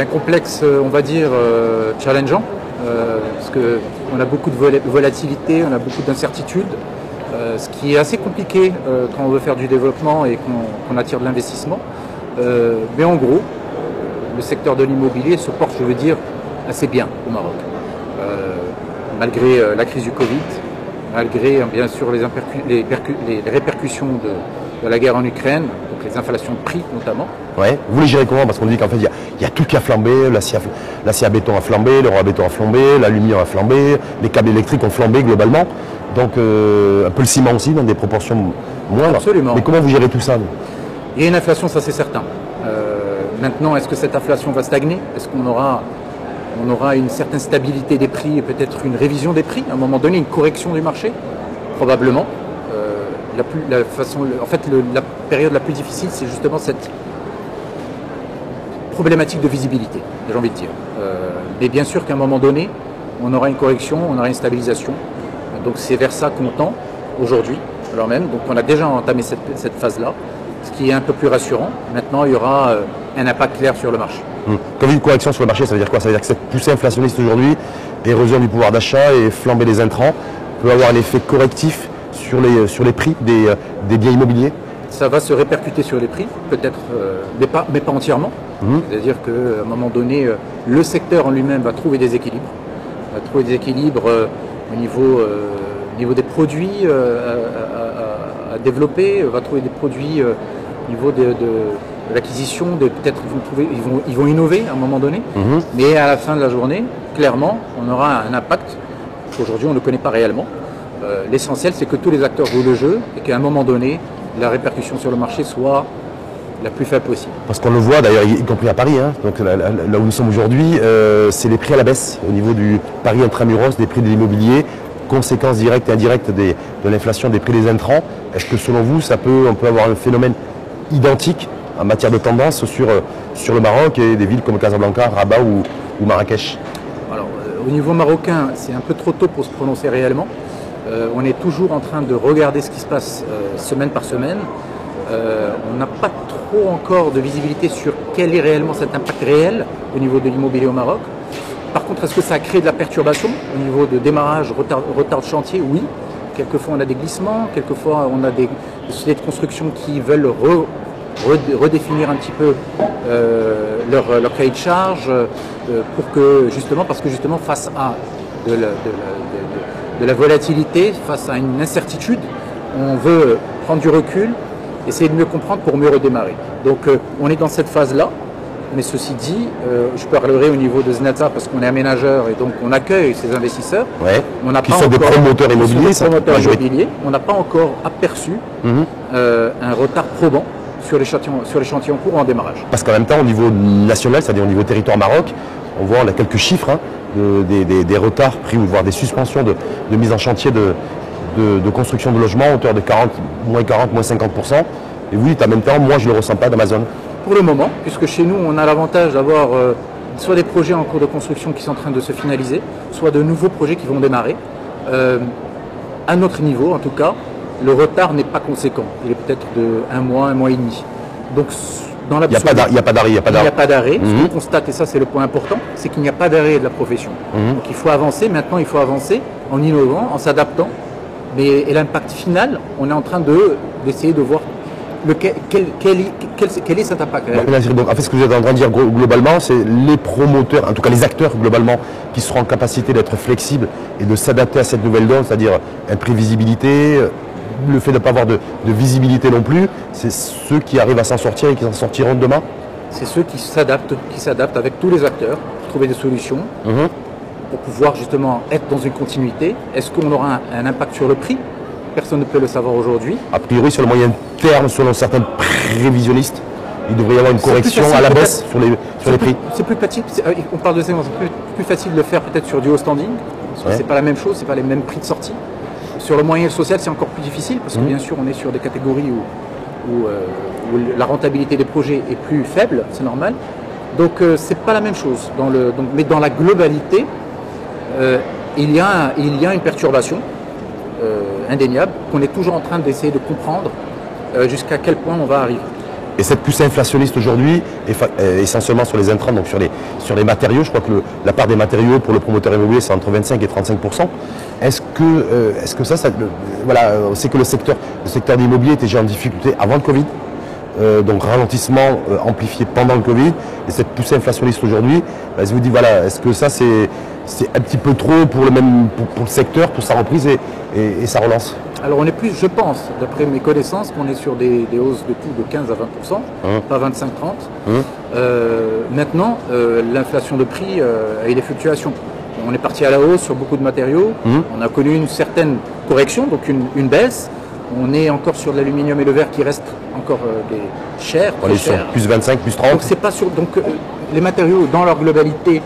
un complexe, on va dire, challengeant, parce qu'on a beaucoup de volatilité, on a beaucoup d'incertitudes, ce qui est assez compliqué quand on veut faire du développement et qu'on attire de l'investissement. mais en gros, le secteur de l'immobilier se porte, je veux dire, assez bien au Maroc. malgré la crise du Covid, malgré bien sûr les, répercussions de, la guerre en Ukraine, donc les inflations de prix notamment. Ouais. Vous les gérez comment? Parce qu'on dit qu'en fait, il y, a tout qui a flambé, l'acier à béton a flambé, le à béton a flambé, l'aluminium a flambé, les câbles électriques ont flambé globalement. Donc euh, un peu le ciment aussi, dans des proportions moindres. Absolument. Mais comment vous gérez tout ça Il y a une inflation, ça c'est certain. Euh, maintenant, est-ce que cette inflation va stagner? Est-ce qu'on aura on aura une certaine stabilité des prix et peut-être une révision des prix, à un moment donné, une correction du marché, probablement. Euh, la, façon, en fait, la période la plus difficile, c'est justement cette problématique de visibilité, j'ai envie de dire. Euh, mais bien sûr qu'à un moment donné, on aura une correction, on aura une stabilisation. Donc c'est vers ça qu'on tend aujourd'hui, alors même. Donc on a déjà entamé cette phase-là ce qui est un peu plus rassurant. Maintenant, il y aura euh, un impact clair sur le marché. Hum. Quand une correction sur le marché, ça veut dire quoi? Ça veut dire que cette poussée inflationniste aujourd'hui, érosion du pouvoir d'achat et flambée des intrants, peut avoir un effet correctif sur les, sur les prix des, euh, biens immobiliers? Ça va se répercuter sur les prix, peut-être, euh, mais, pas, mais pas entièrement. Hum. C'est-à-dire qu'à un moment donné, le secteur en lui-même va trouver des équilibres, va trouver des équilibres au niveau, niveau des produits à, développer, va trouver des produits au niveau de, l'acquisition, peut-être ils vont, ils vont innover à un moment donné, mhm. mais à la fin de la journée, clairement, on aura un impact qu'aujourd'hui on ne connaît pas réellement. Euh, l'essentiel, c'est que tous les acteurs jouent le jeu et qu'à un moment donné, la répercussion sur le marché soit la plus faible possible. Parce qu'on le voit d'ailleurs, y compris à Paris, hein. donc là, où nous sommes aujourd'hui, euh, c'est les prix à la baisse au niveau du Paris intramuros, des prix de l'immobilier, conséquences directes et indirectes de l'inflation des prix des intrants. Est-ce que selon vous, ça peut, on peut avoir un phénomène identique en matière de tendance sur, euh, sur le Maroc et des villes comme Casablanca, Rabat ou, Marrakech? Alors, euh, au niveau marocain, c'est un peu trop tôt pour se prononcer réellement. Euh, on est toujours en train de regarder ce qui se passe semaine par semaine. on n'a pas trop encore de visibilité sur quel est réellement cet impact réel au niveau de l'immobilier au Maroc. Par contre, est-ce que ça a créé de la perturbation au niveau de démarrage, retard, de chantier? Oui. Quelquefois, on a des glissements, quelquefois, on a des sociétés de construction qui veulent redéfinir un petit peu euh, leur, cahier de charge euh, pour que justement, parce que justement face à de la, volatilité, face à une incertitude, on veut prendre du recul, essayer de mieux comprendre pour mieux redémarrer. Donc euh, on est dans cette phase-là, mais ceci dit, je parlerai au niveau de Znata parce qu'on est aménageur et donc on accueille ces investisseurs. On n'a pas sont des promoteurs immobiliers, On n'a pas encore aperçu mhm. un retard probant sur les chantiers, sur les chantiers en cours ou en démarrage. Parce qu'en même temps, au niveau national, c'est-à-dire au niveau territoire Maroc, on voit a quelques chiffres hein, des, retards pris ou voire des suspensions de, mise en chantier de, construction de logements à hauteur de 40, moins 40, moins 50%. Et vous dites en même temps, moi je ne le ressens pas dans ma zone. Pour le moment, puisque chez nous on a l'avantage d'avoir euh, soit des projets en cours de construction qui sont en train de se finaliser, soit de nouveaux projets qui vont démarrer. Euh, à notre niveau en tout cas, le retard n'est pas conséquent. Il est peut-être de un mois, un mois et demi. Donc, dans Il n'y a pas d'arrêt. Il n'y a pas d'arrêt. Ce mhm. qu'on constate, et ça c'est le point important, c'est qu'il n'y a pas d'arrêt de la profession. Mhm. Donc il faut avancer. Maintenant, il faut avancer en innovant, en s'adaptant. Mais et l'impact final, on est en train de d'essayer de voir le, quel, quel, est cet impact donc, En fait, ce que vous êtes en train de dire globalement, c'est les promoteurs, en tout cas les acteurs globalement, qui seront en capacité d'être flexibles et de s'adapter à cette nouvelle donne, c'est-à-dire imprévisibilité, le fait de ne pas avoir de, visibilité non plus, c'est ceux qui arrivent à s'en sortir et qui s'en sortiront demain C'est ceux qui s'adaptent, qui s'adaptent avec tous les acteurs pour trouver des solutions, mhm. pour pouvoir justement être dans une continuité. Est-ce qu'on aura un, impact sur le prix? Personne ne peut le savoir aujourd'hui. A priori, sur le moyen terme, selon certains prévisionnistes, il devrait y avoir une correction à la baisse sur les, sur les prix. C'est plus facile, euh, on parle de c'est plus, facile de le faire peut-être sur du haut standing, parce c'est pas la même chose, c'est pas les mêmes prix de sortie. Sur le moyen social, c'est encore plus difficile parce que mmh. bien sûr, on est sur des catégories où, euh, la rentabilité des projets est plus faible, c'est normal. Donc ce euh, c'est pas la même chose. Dans le, mais dans la globalité, euh, il, y a, il y a une perturbation indéniable qu'on est toujours en train d'essayer de comprendre jusqu'à quel point on va arriver. Et cette poussée inflationniste aujourd'hui, est essentiellement sur les intrants, donc sur les, sur les matériaux, je crois que la part des matériaux pour le promoteur immobilier, c'est entre 25 et 35 Est-ce que, euh, est-ce que ça, ça voilà, on sait que le secteur, le secteur de l'immobilier était déjà en difficulté avant le Covid. Euh, donc ralentissement euh, amplifié pendant le Covid, et cette poussée inflationniste aujourd'hui, bah, je vous dis voilà, est-ce que ça c'est un petit peu trop pour le même pour, le secteur, pour sa reprise et, et, sa relance? Alors on est plus, je pense, d'après mes connaissances, qu'on est sur des, hausses de coûts de 15 à 20% hein pas 25-30. Hein euh, maintenant, l'inflation de prix et les fluctuations. On est parti à la hausse sur beaucoup de matériaux. Hein on a connu une certaine correction, donc une, une baisse. On est encore sur l'aluminium et le verre qui restent encore euh, des chers. On est sur plus 25, plus 30. Donc c'est pas sur. Donc euh, les matériaux dans leur globalité,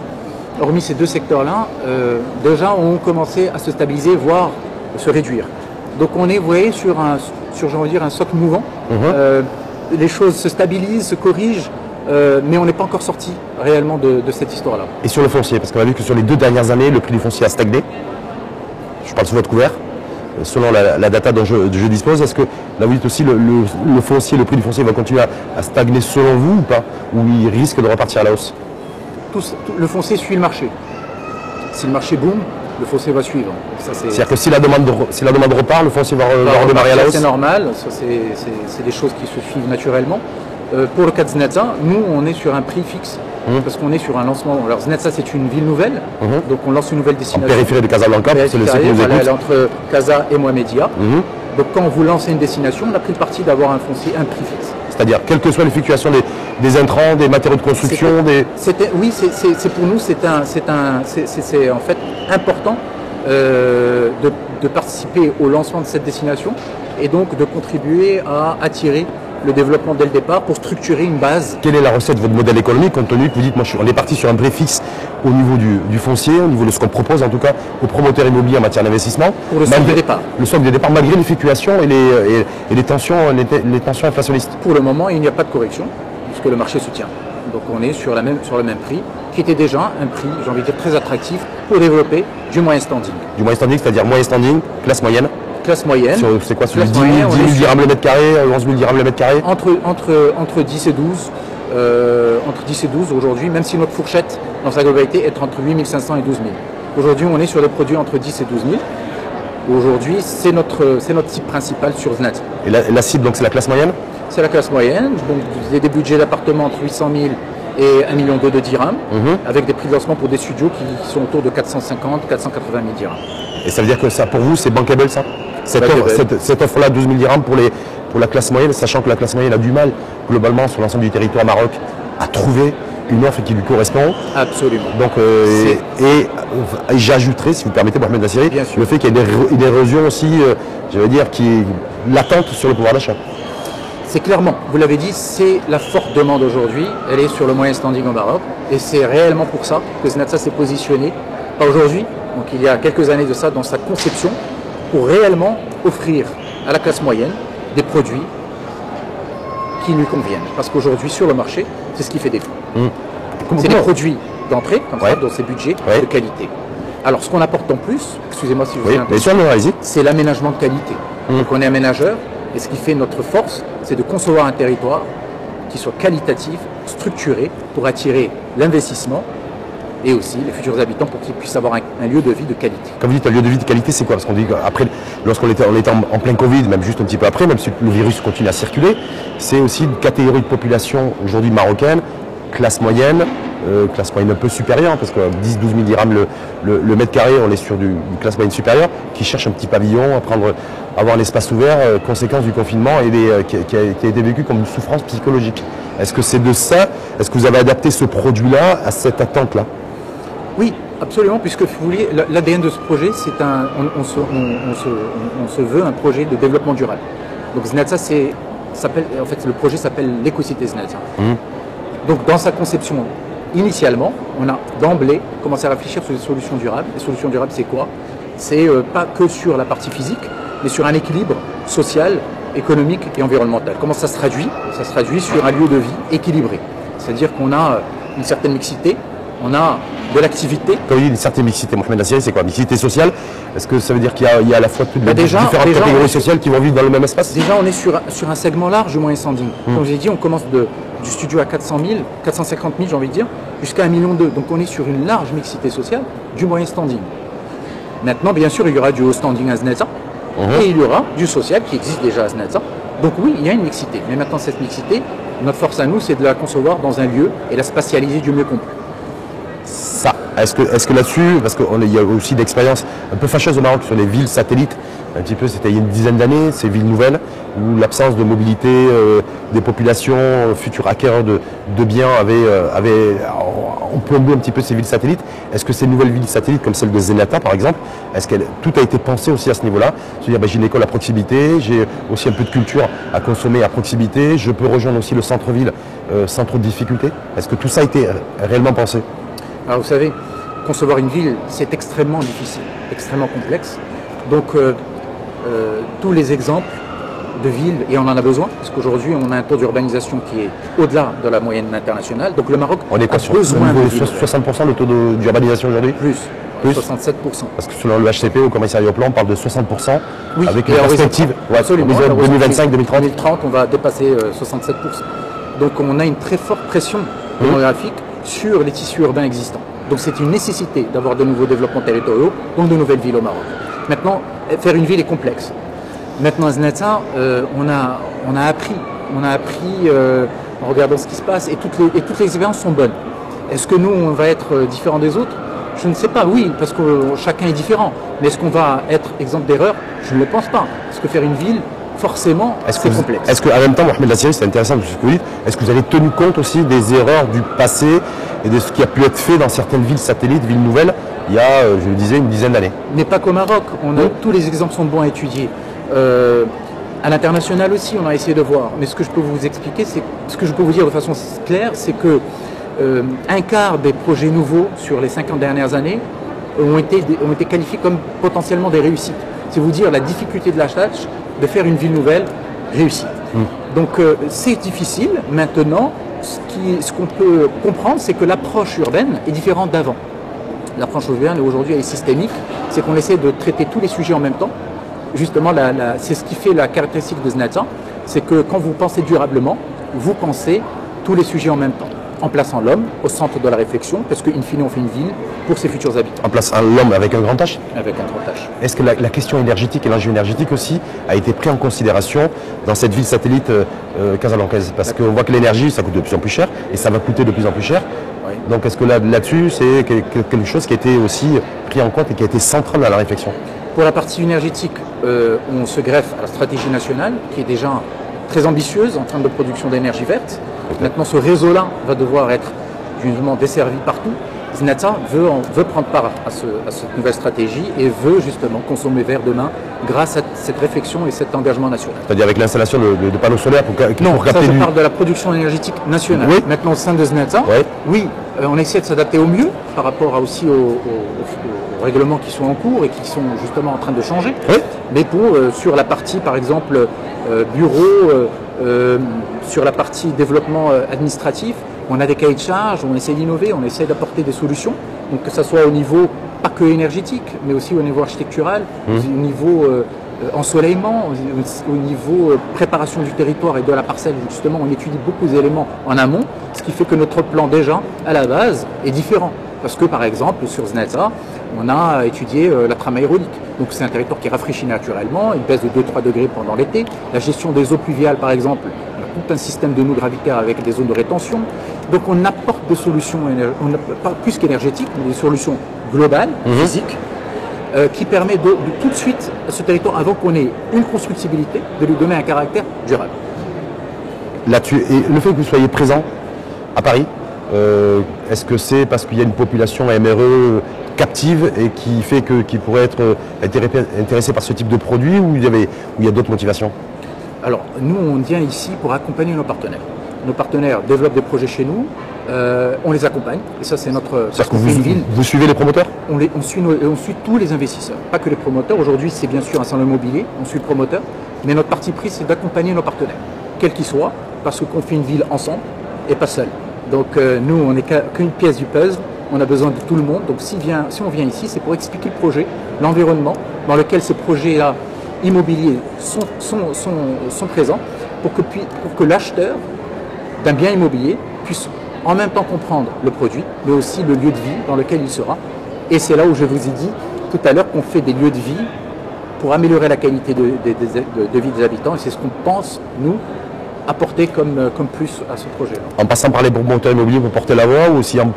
hormis ces deux secteurs-là, euh, déjà ont commencé à se stabiliser, voire se réduire. Donc on est, vous voyez, sur un, sur dire un socle mouvant. Mhm. les choses se stabilisent, se corrigent. Mais on n'est pas encore sorti réellement de, de cette histoire-là. Et sur le foncier, parce qu'on a vu que sur les deux dernières années, le prix du foncier a stagné. Je parle sous votre couvert selon la, data dont je, dispose. Est-ce que là vous dites aussi le, le, foncier, le prix du foncier va continuer à, stagner selon vous ou pas? Ou il risque de repartir à la hausse? Le foncier suit le marché. Si le marché boom, le foncier va suivre. C'est-à-dire que si la, demande, si la demande repart, le foncier va, redémarrer à la hausse? C'est normal, c'est des choses qui se suivent naturellement. Euh, pour le cas de Znetza, nous on est sur un prix fixe Mmh. parce qu'on est sur un lancement. Alors Znetsa c'est une ville nouvelle, mmh. donc on lance une nouvelle destination. En périphérie de Casablanca, c'est le voilà, entre Casa et Mohamedia. Mmh. Donc quand vous lancez une destination, on a pris le parti d'avoir un foncier, un prix fixe. C'est-à-dire, quelle que soit l'effectuation des, des, intrants, des matériaux de construction, des... Oui, c'est pour nous, c'est un, un, en fait important euh, de, de participer au lancement de cette destination et donc de contribuer à attirer le développement dès le départ pour structurer une base. Quelle est la recette de votre modèle économique compte tenu que vous dites, moi, on est parti sur un prix fixe au niveau du, foncier, au niveau de ce qu'on propose en tout cas aux promoteurs immobiliers en matière d'investissement Pour le solde de départ. Le solde de départ, malgré les fluctuations et les, et, les, tensions, les, tensions inflationnistes. Pour le moment, il n'y a pas de correction, puisque le marché se tient. Donc on est sur, la même, sur le même prix, qui était déjà un prix, j'ai envie de dire, très attractif pour développer du moyen standing. Du moyen standing, c'est-à-dire moyen standing, classe moyenne classe moyenne. C'est quoi, sur 10, 000, 10 dirhams le mètre carré, 11 000 dirhams le mètre carré entre, entre, entre 10 et 12. Euh, entre 10 et 12 aujourd'hui, même si notre fourchette dans sa globalité est entre 8 500 et 12 000. Aujourd'hui, on est sur des produits entre 10 et 12 000. Aujourd'hui, c'est notre, c'est notre cible principale sur Znet. Et la, cible, donc, c'est la classe moyenne C'est la classe moyenne. Donc, avez des budgets d'appartement entre 800 000 et 1 million de dirhams, mhm. avec des prix de lancement pour des studios qui sont autour de 450, 480 000 dirhams. Et ça veut dire que ça, pour vous, c'est bankable ça? Cette offre-là, 12 000 dirhams pour, les, pour la classe moyenne, sachant que la classe moyenne a du mal, globalement, sur l'ensemble du territoire Maroc, à trouver une offre qui lui correspond. Absolument. Donc, euh, et, j'ajouterai, si vous permettez, Mohamed Nassiri, le fait qu'il y ait une érosion aussi, euh, je veux dire, qui est latente sur le pouvoir d'achat. C'est clairement, vous l'avez dit, c'est la forte demande aujourd'hui. Elle est sur le moyen standing au Maroc. Et c'est réellement pour ça que Znatsa s'est positionné, pas aujourd'hui, donc il y a quelques années de ça, dans sa conception, pour réellement offrir à la classe moyenne des produits qui lui conviennent. Parce qu'aujourd'hui, sur le marché, c'est ce qui fait défaut. Mmh. C'est des produits d'entrée, comme ça, dans ces budgets de qualité. Alors, ce qu'on apporte en plus, excusez-moi si je vous oui, c'est l'aménagement de qualité. Mmh. Donc, on est aménageur, et ce qui fait notre force, c'est de concevoir un territoire qui soit qualitatif, structuré, pour attirer l'investissement, et aussi les futurs habitants pour qu'ils puissent avoir un, lieu de vie de qualité. Quand vous dites un lieu de vie de qualité, c'est quoi? Parce qu'on dit qu'après, lorsqu'on était, en, plein Covid, même juste un petit peu après, même si le virus continue à circuler, c'est aussi une catégorie de population aujourd'hui marocaine, classe moyenne, euh, classe moyenne un peu supérieure, parce que 10-12 000 dirhams le, mètre carré, on est sur du, classe moyenne supérieure, qui cherche un petit pavillon, à prendre, avoir un espace ouvert, euh, conséquence du confinement, et euh, qui, a, été vécu comme une souffrance psychologique. Est-ce que c'est de ça? Est-ce que vous avez adapté ce produit-là à cette attente-là? Oui, absolument, puisque vous voulez, l'ADN de ce projet, c'est un, on, se, veut un projet de développement durable. Donc Znatsa, c'est, s'appelle, en fait, le projet s'appelle l'écocité Znatsa. Mmh. Donc dans sa conception, initialement, on a d'emblée commencé à réfléchir sur des solutions durables. Les solutions durables, c'est quoi? C'est euh, pas que sur la partie physique, mais sur un équilibre social, économique et environnemental. Comment ça se traduit? Ça se traduit sur un lieu de vie équilibré. C'est-à-dire qu'on a une certaine mixité, on a de l'activité. Quand il dit une certaine mixité, Mohamed Nassiri, c'est quoi? Mixité sociale, Est-ce que ça veut dire qu'il y, a- y a à la fois toutes les Bah, déjà- différentes déjà, catégories sociales qui vont vivre dans le même espace? Déjà, on est sur, sur un segment large du moyen standing. Hmm. Comme j'ai dit, on commence de, du studio à 400 000, 450 000, j'ai envie de dire, jusqu'à 1 million. Donc on est sur une large mixité sociale du moyen standing. Maintenant, bien sûr, il y aura du haut standing à Znetza Mhm. et il y aura du social qui existe déjà à Znetza. Donc oui, il y a une mixité. Mais maintenant, cette mixité, notre force à nous, c'est de la concevoir dans un lieu et la spatialiser du mieux qu'on peut. Est-ce que, là-dessus, parce qu'il y a aussi d'expériences un peu fâcheuses au Maroc sur les villes satellites, un petit peu, c'était il y a une dizaine d'années, ces villes nouvelles, où l'absence de mobilité euh, des populations, euh, futurs acquéreurs de, biens, avait, euh, euh, un petit peu ces villes satellites. Est-ce que ces nouvelles villes satellites, comme celle de Zenata par exemple, est-ce que tout a été pensé aussi à ce niveau-là? C'est-à-dire, ben, j'ai une école à proximité, j'ai aussi un peu de culture à consommer à proximité, je peux rejoindre aussi le centre-ville sans trop de difficultés. Est-ce que tout ça a été réellement pensé? Alors vous savez, concevoir une ville, c'est extrêmement difficile, extrêmement complexe. Donc euh, euh, tous les exemples de villes, et on en a besoin, parce qu'aujourd'hui on a un taux d'urbanisation qui est au-delà de la moyenne internationale. Donc le Maroc On est a quoi sur besoin de villes. 60% le taux de- d'urbanisation aujourd'hui? Plus, Plus. 67%. Parce que selon le HCP, au commissariat au plan, on parle de 60% Oui, avec une perspective 30. ouais, Absolument. horizon à horizon 2025-2030. 2030, on va dépasser euh, 67%. Donc on a une très forte pression Mmh. démographique sur les tissus urbains existants. Donc c'est une nécessité d'avoir de nouveaux développements territoriaux, donc de nouvelles villes au Maroc. Maintenant, euh, faire une ville est complexe. Maintenant, Znata, euh, on, a, on a appris, on a appris euh, en regardant ce qui se passe et toutes les, expériences sont bonnes. Est-ce que nous, on va être euh, différent des autres? Je ne sais pas, oui, parce que chacun est différent. Mais est-ce qu'on va être exemple d'erreur? Je ne le pense pas. Parce que faire une ville, forcément, Est-ce que, vous- complexe. est-ce que, en même temps, Mohamed Lassiri, c'est intéressant ce que vous dites, est-ce que vous avez tenu compte aussi des erreurs du passé et de ce qui a pu être fait dans certaines villes satellites, villes nouvelles, il y a, euh, je le disais, une dizaine d'années? N'est pas qu'au Maroc. On a, Oui. Tous les exemples sont bons à étudier. Euh, à l'international aussi, on a essayé de voir. Mais ce que je peux vous expliquer, c'est ce que je peux vous dire de façon claire, c'est que euh, un quart des projets nouveaux sur les 50 dernières années ont été, ont été qualifiés comme potentiellement des réussites. C'est vous dire la difficulté de la tâche de faire une ville nouvelle réussie. Donc euh, c'est difficile. Maintenant, ce qu'on peut comprendre, c'est que l'approche urbaine est différente d'avant l'approche urbaine aujourd'hui est systémique, c'est qu'on essaie de traiter tous les sujets en même temps. Justement, c'est ce qui fait la caractéristique de Znata, c'est que quand vous pensez durablement, vous pensez tous les sujets en même temps, en plaçant l'homme au centre de la réflexion, parce qu'in fine on fait une ville pour ses futurs habitants, En place un l'homme avec un grand H avec un grand H. Est-ce que la, la question énergétique et l'enjeu énergétique aussi a été pris en considération dans cette ville satellite euh, euh, casalancaise Parce qu'on voit que l'énergie, ça coûte de plus en plus cher et ça va coûter de plus en plus cher. Oui. Donc est-ce que là- là-dessus, c'est que- que- quelque chose qui a été aussi pris en compte et qui a été central dans la réflexion? Pour la partie énergétique, euh, on se greffe à la stratégie nationale, qui est déjà très ambitieuse en termes de production d'énergie verte. Maintenant, ce réseau-là va devoir être justement desservi partout. Znata veut, veut prendre part à, ce- à cette nouvelle stratégie et veut justement consommer vert demain grâce à cette réflexion et cet engagement national. C'est-à-dire avec l'installation de, de- de panneaux solaires pour, ca- Non, pour ça je du... parle de la production énergétique nationale. Oui. Maintenant au sein de Znata, Ouais. oui, euh, on essaie de s'adapter au mieux par rapport à aussi aux, aux- aux- aux règlements qui sont en cours et qui sont justement en train de changer. Oui. Mais pour euh, sur la partie par exemple euh, bureau, euh, sur la partie développement euh, administratif, on a des cahiers de charges, on essaie d'innover, on essaie d'apporter des solutions. Donc que ce soit au niveau pas que énergétique, mais aussi au niveau architectural, au niveau euh, ensoleillement, au, au niveau préparation du territoire et de la parcelle. Justement, on étudie beaucoup d'éléments en amont, ce qui fait que notre plan déjà à la base est différent. Parce que par exemple sur Znetza, on a étudié euh, la trame aérolique. Donc c'est un territoire qui rafraîchit naturellement, il baisse de 2-3 degrés pendant l'été. La gestion des eaux pluviales par exemple, on a tout un système de nœuds gravitaires avec des zones de rétention. Donc on apporte des solutions, on pas plus qu'énergétiques, mais des solutions globales, physiques, euh, qui permet de, de tout de suite à ce territoire, avant qu'on ait une constructibilité, de lui donner un caractère durable. là-dessus. Et le fait que vous soyez présent à Paris, euh, est-ce que c'est parce qu'il y a une population MRE captive et qui fait que qui pourrait être euh, intéressé intéressé par ce type de produit ou il y avait ou il y a d'autres motivations? Alors, nous, on vient ici pour accompagner nos partenaires. Nos partenaires développent des projets chez nous, euh, on les accompagne, et ça, c'est notre. Parce que vous, ville, vous suivez les promoteurs? On, les- on suit nos- on suit tous les investisseurs, pas que les promoteurs. Aujourd'hui, c'est bien sûr un salon immobilier, on suit le promoteur, mais notre parti pris, c'est d'accompagner nos partenaires, quels qu'ils soient, parce qu'on fait une ville ensemble et pas seul. Donc, euh, nous, on n'est qu'une pièce du puzzle, on a besoin de tout le monde. Donc si, on vient ici, c'est pour expliquer le projet, l'environnement dans lequel ces projets-là immobiliers sont, sont, présents pour que, l'acheteur d'un bien immobilier puisse en même temps comprendre le produit, mais aussi le lieu de vie dans lequel il sera. Et c'est là où je vous ai dit tout à l'heure qu'on fait des lieux de vie pour améliorer la qualité de vie des habitants. Et c'est ce qu'on pense, nous, apporter comme, comme plus à ce projet-là. En passant par les promoteurs immobiliers pour porter la voix ou aussi en,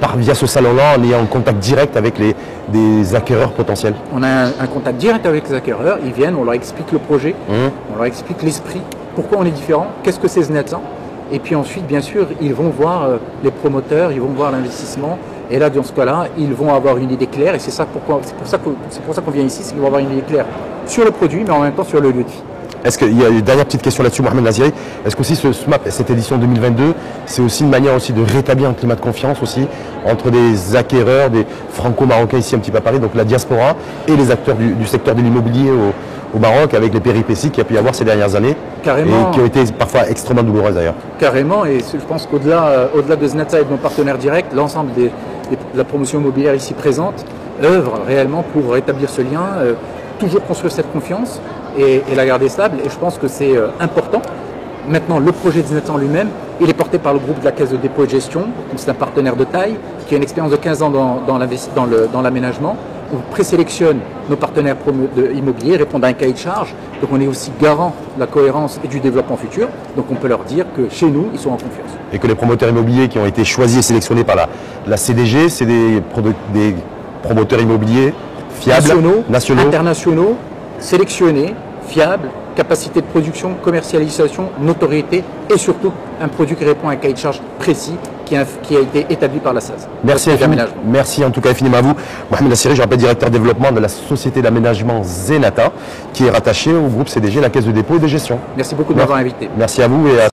par, via ce salon-là en ayant un contact direct avec les, des acquéreurs potentiels? On a un, un, contact direct avec les acquéreurs, ils viennent, on leur explique le projet, mmh. on leur explique l'esprit, pourquoi on est différent, qu'est-ce que c'est Znetsan. Et puis ensuite, bien sûr, ils vont voir euh, les promoteurs, ils vont voir l'investissement. Et là, dans ce cas-là, ils vont avoir une idée claire. Et c'est ça pourquoi, c'est pour ça que, c'est pour ça qu'on vient ici, c'est qu'ils vont avoir une idée claire sur le produit, mais en même temps sur le lieu de vie. Est-ce qu'il y a une dernière petite question là-dessus, Mohamed Naziri Est-ce qu'aussi ce SMAP, cette édition 2022, c'est aussi une manière aussi de rétablir un climat de confiance aussi entre des acquéreurs, des franco-marocains ici un petit peu à Paris, donc la diaspora, et les acteurs du, du secteur de l'immobilier au, au, Maroc avec les péripéties qu'il y a pu y avoir ces dernières années Carrément. et qui ont été parfois extrêmement douloureuses d'ailleurs. Carrément, et je pense qu'au-delà euh, au-delà de Znata et de nos partenaires directs, l'ensemble des, des, de la promotion immobilière ici présente œuvre réellement pour rétablir ce lien, euh, toujours construire cette confiance et, et, la garder stable. Et je pense que c'est euh, important. Maintenant, le projet de Znata en lui-même, il est porté par le groupe de la Caisse de dépôt et de gestion. C'est un partenaire de taille qui a une expérience de 15 ans dans, dans l'aménagement. On présélectionne nos partenaires immobiliers, répondent à un cahier de charge. Donc on est aussi garant de la cohérence et du développement futur. Donc on peut leur dire que chez nous, ils sont en confiance. Et que les promoteurs immobiliers qui ont été choisis et sélectionnés par la, la CDG, c'est des, des, promoteurs immobiliers fiables, nationaux, nationaux, internationaux, sélectionnés, fiables, capacité de production, commercialisation, notoriété et surtout un produit qui répond à un cahier de charge précis qui a, qui a été établi par la SAS. Merci, merci en tout cas infiniment à vous. Mohamed Assiri, je rappelle directeur développement de la société d'aménagement Zenata qui est rattachée au groupe CDG, la Caisse de dépôt et de gestion. Merci beaucoup de m'avoir invité. Merci à vous et à